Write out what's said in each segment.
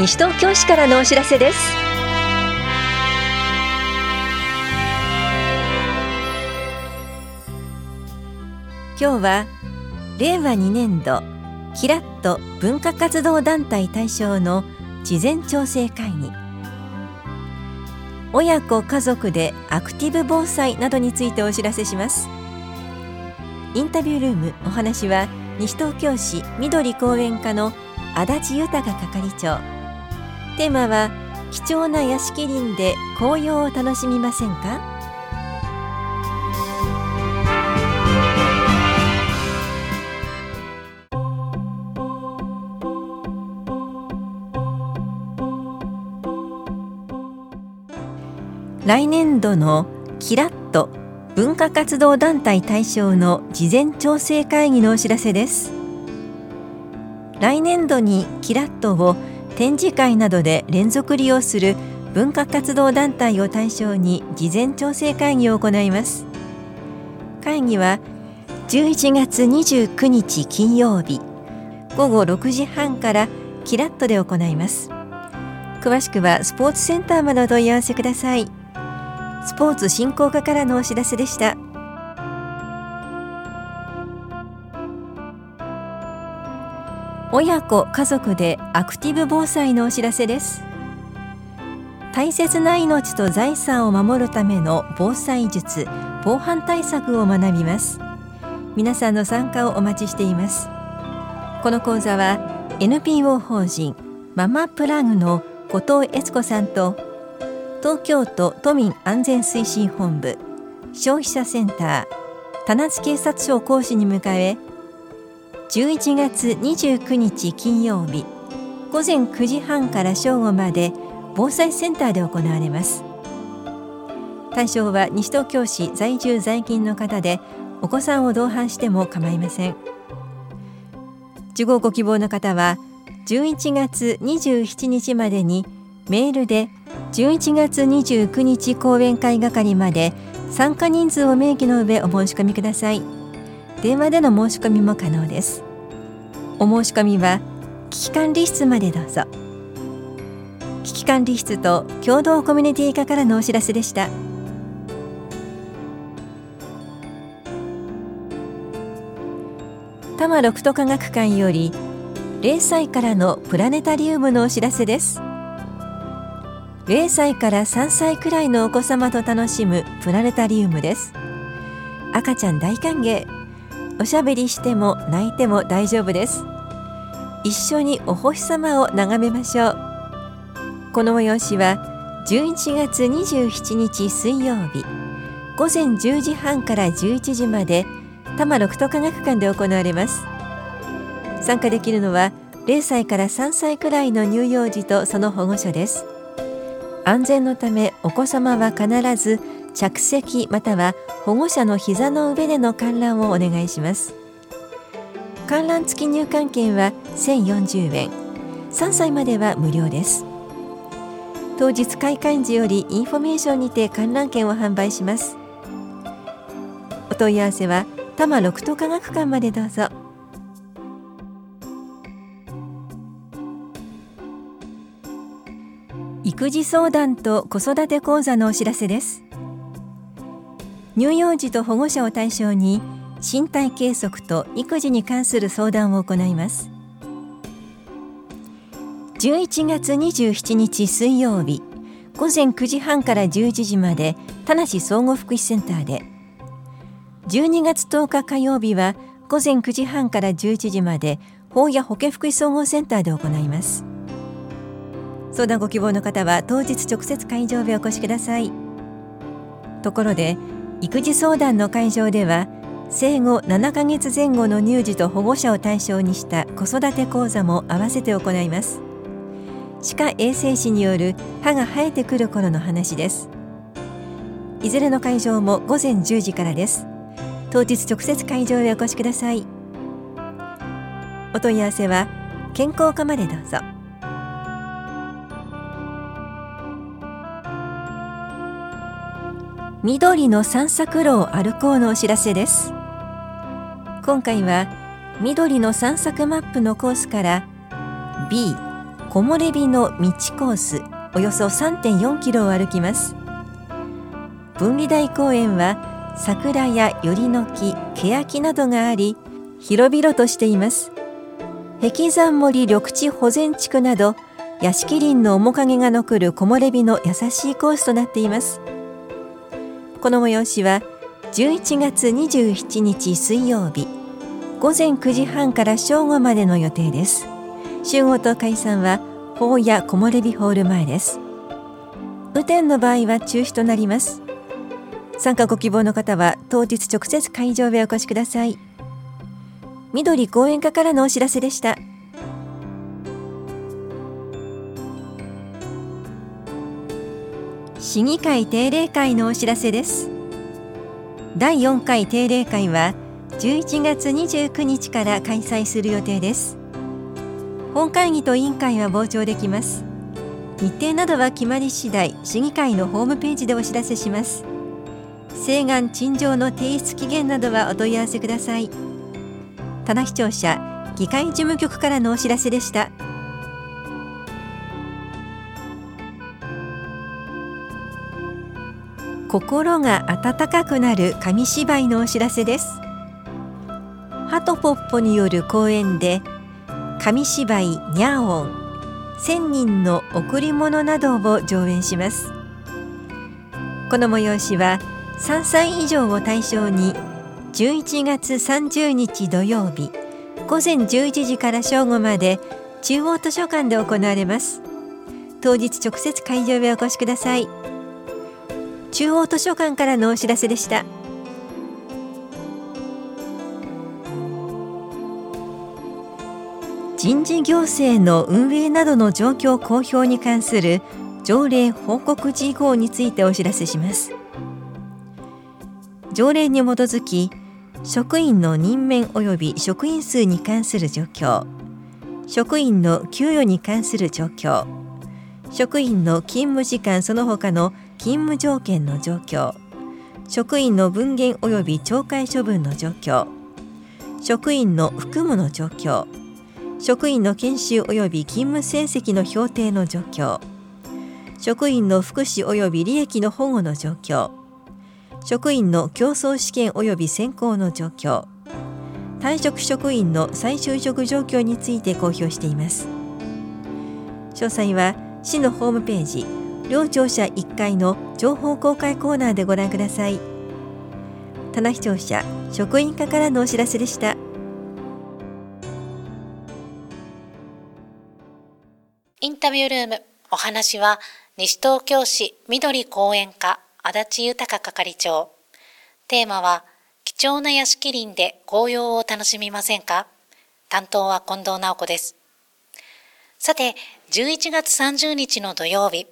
西東京市からのお知らせです。今日は令和2年度キラッと文化活動団体対象の事前調整会議。親子家族でアクティブ防災などについてお知らせします。インタビュールームお話は西東京市緑公園課の足立豊係長。テーマは貴重な屋敷林で紅葉を楽しみませんか？来年度のキラッと文化活動団体対象の事前調整会議のお知らせです。来年度にキラッとを展示会などで連続利用する文化活動団体を対象に事前調整会議を行います。会議は11月29日金曜日午後6時半からキラッとで行います。詳しくはスポーツセンターまでお問い合わせください。スポーツ振興課からのお知らせでした。親子家族でアクティブ防災のお知らせです。大切な命と財産を守るための防災術防犯対策を学びます。皆さんの参加をお待ちしています。この講座は NPO 法人ママプラグの後藤悦子さんと東京都都民安全推進本部消費者センター棚津警察署を講師に迎え11月29日金曜日午前9時半から正午まで防災センターで行われます。対象は西東京市在住在勤の方でお子さんを同伴しても構いません。受講ご希望の方は11月27日までにメールで11月29日講演会係まで参加人数を明記の上お申し込みください。電話での申し込みも可能です。お申し込みは危機管理室までどうぞ。危機管理室と共同コミュニティ課からのお知らせでした。多摩六都科学館より0歳からのプラネタリウムのお知らせです。0歳から3歳くらいのお子様と楽しむプラネタリウムです。赤ちゃん大歓迎。おしゃべりしても泣いても大丈夫です。一緒にお星様を眺めましょう。この催しは11月27日水曜日。午前10時半から11時まで多摩六都科学館で行われます。参加できるのは0歳から3歳くらいの乳幼児とその保護者です。安全のためお子様は必ず着席または保護者の膝の上での観覧をお願いします。観覧付き入館券は1040円。3歳までは無料です。当日開館時よりインフォメーションにて観覧券を販売します。お問い合わせは多摩六都科学館までどうぞ。育児相談と子育て講座のお知らせです。乳幼児と保護者を対象に身体計測と育児に関する相談を行います。11月27日水曜日午前9時半から11時まで田梨総合福祉センターで。12月10日火曜日は午前9時半から11時まで法や保健福祉総合センターで行います。相談ご希望の方は当日直接会場へお越しください。ところで育児相談の会場では生後7ヶ月前後の乳児と保護者を対象にした子育て講座も併せて行います。歯科衛生士による歯が生えてくる頃の話です。いずれの会場も午前10時からです。当日直接会場へお越しください。お問い合わせは健康課までどうぞ。緑の散策路を歩こうのお知らせです。今回は緑の散策マップのコースから B 木漏れ日の道コースおよそ3.4キロを歩きます。分離台公園は桜やよりの木欅などがあり広々としています。壁山森緑地保全地区など屋敷林の面影が残る木漏れ日の優しいコースとなっています。この催しは11月27日水曜日午前9時半から正午までの予定です。集合と解散は法や木漏れ日ホール前です。雨天の場合は中止となります。参加ご希望の方は当日直接会場へお越しください。緑講演課からのお知らせでした。市議会定例会のお知らせです。第4回定例会は11月29日から開催する予定です。本会議と委員会は傍聴できます。日程などは決まり次第市議会のホームページでお知らせします。請願陳情の提出期限などはお問い合わせください。棚視聴者議会事務局からのお知らせでした。心が温かくなる紙芝居のお知らせです。ハトポッポによる講演で紙芝居ニャーオン千人の贈り物などを上演します。この催しは3歳以上を対象に11月30日土曜日午前11時から正午まで中央図書館で行われます。当日直接会場へお越しください。中央図書館からのお知らせでした。人事行政の運営などの状況公表に関する条例報告事項についてお知らせします。条例に基づき職員の任免及び職員数に関する状況職員の給与に関する状況職員の勤務時間その他の勤務条件の状況職員の分限及び懲戒処分の状況職員の服務の状況職員の研修及び勤務成績の評定の状況職員の福祉及び利益の保護の状況職員の競争試験及び選考の状況退職職員の再就職状況について公表しています。詳細は市のホームページ両庁舎1階の情報公開コーナーでご覧ください。棚視聴者職員課からのお知らせでした。インタビュールームお話は西東京市緑公園課足立豊係長。テーマは貴重な屋敷林で紅葉を楽しみませんか？担当は近藤直子です。さて11月30日の土曜日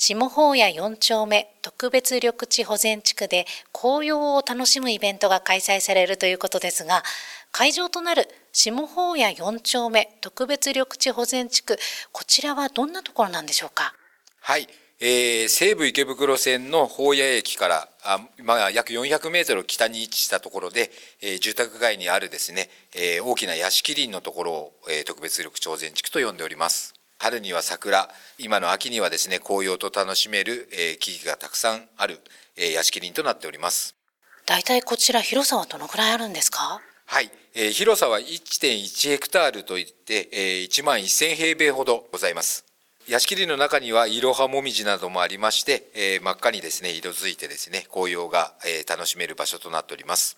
下法屋4丁目特別緑地保全地区で紅葉を楽しむイベントが開催されるということですが、会場となる下法屋4丁目特別緑地保全地区、こちらはどんなところなんでしょうか？はい。えー、西武池袋線の法屋駅からあ、まあ、約400メートル北に位置したところで、えー、住宅街にあるですね、えー、大きな屋敷林のところを、えー、特別緑地保全地区と呼んでおります。春には桜、今の秋にはですね、紅葉と楽しめる、えー、木々がたくさんある、えー、屋敷林となっております。大体こちら広さはどのくらいあるんですか？はい、えー、広さは1.1ヘクタールといって、えー、1万1000平米ほどございます。屋敷林の中にはイロハモミジなどもありまして、えー、真っ赤にですね、色づいてですね、紅葉が、えー、楽しめる場所となっております。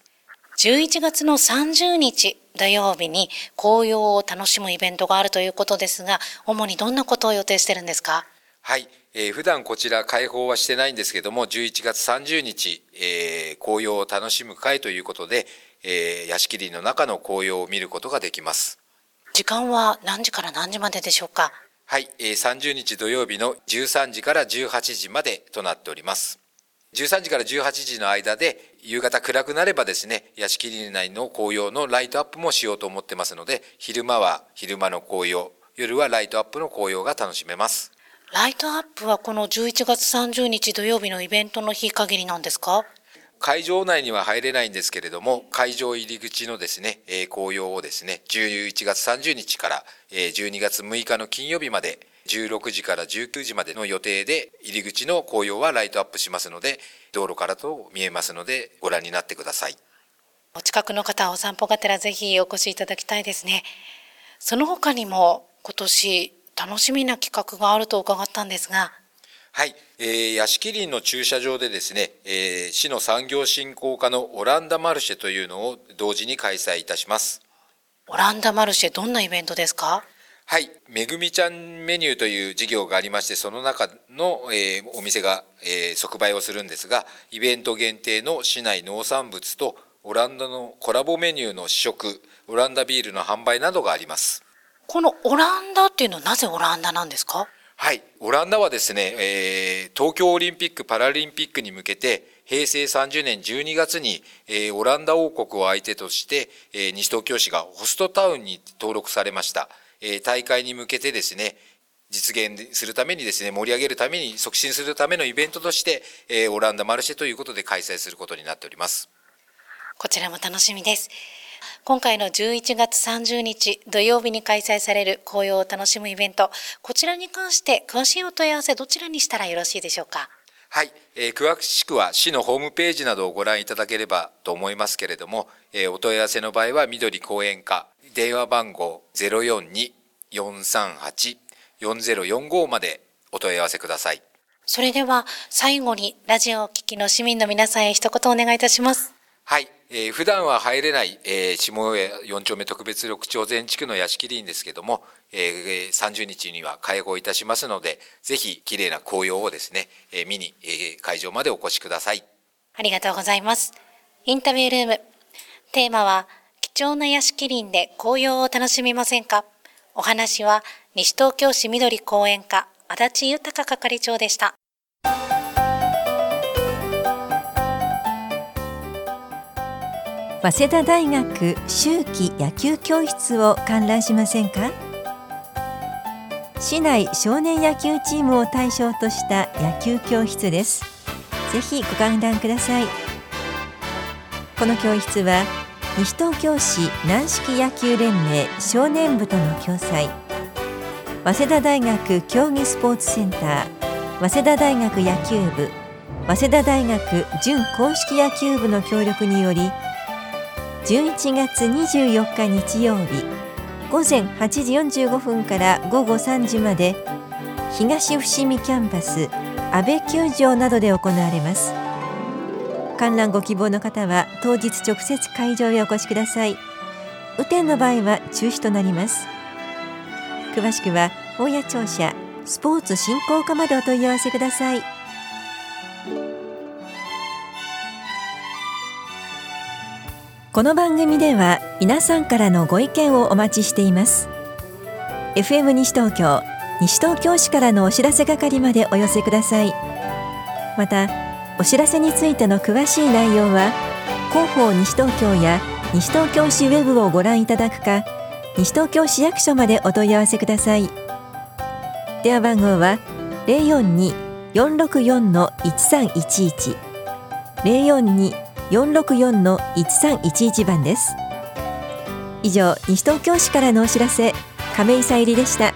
11月の30日土曜日に紅葉を楽しむイベントがあるということですが、主にどんなことを予定してるんですか？はい。えー、普段こちら開放はしてないんですけども、11月30日、えー、紅葉を楽しむ会ということで、えー、屋敷林の中の紅葉を見ることができます。時間は何時から何時まででしょうか？はい、えー、30日土曜日の13時から18時までとなっております。13時から18時の間で夕方暗くなればですね、屋敷林内の紅葉のライトアップもしようと思ってますので、昼間は昼間の紅葉、夜はライトアップの紅葉が楽しめます。ライトアップはこの11月30日土曜日のイベントの日限りなんですか？会場内には入れないんですけれども、会場入り口のですね、えー、紅葉をですね、11月30日から、えー、12月6日の金曜日まで、16時から19時までの予定で、入り口の紅葉はライトアップしますので、道路からと見えますので、ご覧になってください。お近くの方、お散歩がてらぜひお越しいただきたいですね。その他にも今年楽しみな企画があると伺ったんですが。はい、えー、屋敷林の駐車場でですね、えー、市の産業振興課のオランダマルシェというのを同時に開催いたします。オランダマルシェ、どんなイベントですか？はい、めぐみちゃんメニューという事業がありまして、その中の、えー、お店が、えー、即売をするんですが、イベント限定の市内農産物とオランダのコラボメニューの試食、オランダビールの販売などがあります。このオランダっていうのはなぜオランダなんですか？はい、オランダはですね、えー、東京オリンピック・パラリンピックに向けて、平成30年12月に、えー、オランダ王国を相手として、えー、西東京市がホストタウンに登録されました。えー、大会に向けてですね、実現するためにですね、盛り上げるために、促進するためのイベントとして、えー、オランダマルシェということで開催することになっております。こちらも楽しみです。今回の11月30日土曜日に開催される紅葉を楽しむイベント、こちらに関して詳しいお問い合わせどちらにしたらよろしいでしょうか？はい、えー、詳しくは市のホームページなどをご覧いただければと思いますけれども、えー、お問い合わせの場合は緑公園課電話番号042-438-4045までお問い合わせください。それでは最後にラジオを聴きの市民の皆さんへ一言お願いいたします。はい。えー、普段は入れない、えー、下上4丁目特別緑地全地区の屋敷林ですけども、えー、30日には開放いたしますので、ぜひ綺麗な紅葉をですね、えー、見に、えー、会場までお越しください。ありがとうございます。インタビュールーム。テーマは、貴重な屋敷林で紅葉を楽しみませんか？お話は、西東京市緑公園課、足立豊係長でした。早稲田大学秋季野球教室を観覧しませんか？市内少年野球チームを対象とした野球教室です。ぜひご観覧ください。この教室は西東京市軟式野球連盟少年部との共催。早稲田大学競技スポーツセンター。早稲田大学野球部。早稲田大学準公式野球部の協力により11月24日日曜日午前8時45分から午後3時まで東伏見キャンパス安倍球場などで行われます。観覧ご希望の方は当日直接会場へお越しください。雨天の場合は中止となります。詳しくは法屋庁舎スポーツ振興課までお問い合わせください。この番組では皆さんからのご意見をお待ちしています。FM 西東京西東京市からのお知らせ係までお寄せください。またお知らせについての詳しい内容は広報西東京や西東京市ウェブをご覧いただくか西東京市役所までお問い合わせください。電話番号は042-464-1311 042 464-1311番です。以上西東京市からのお知らせ亀井さゆりでした。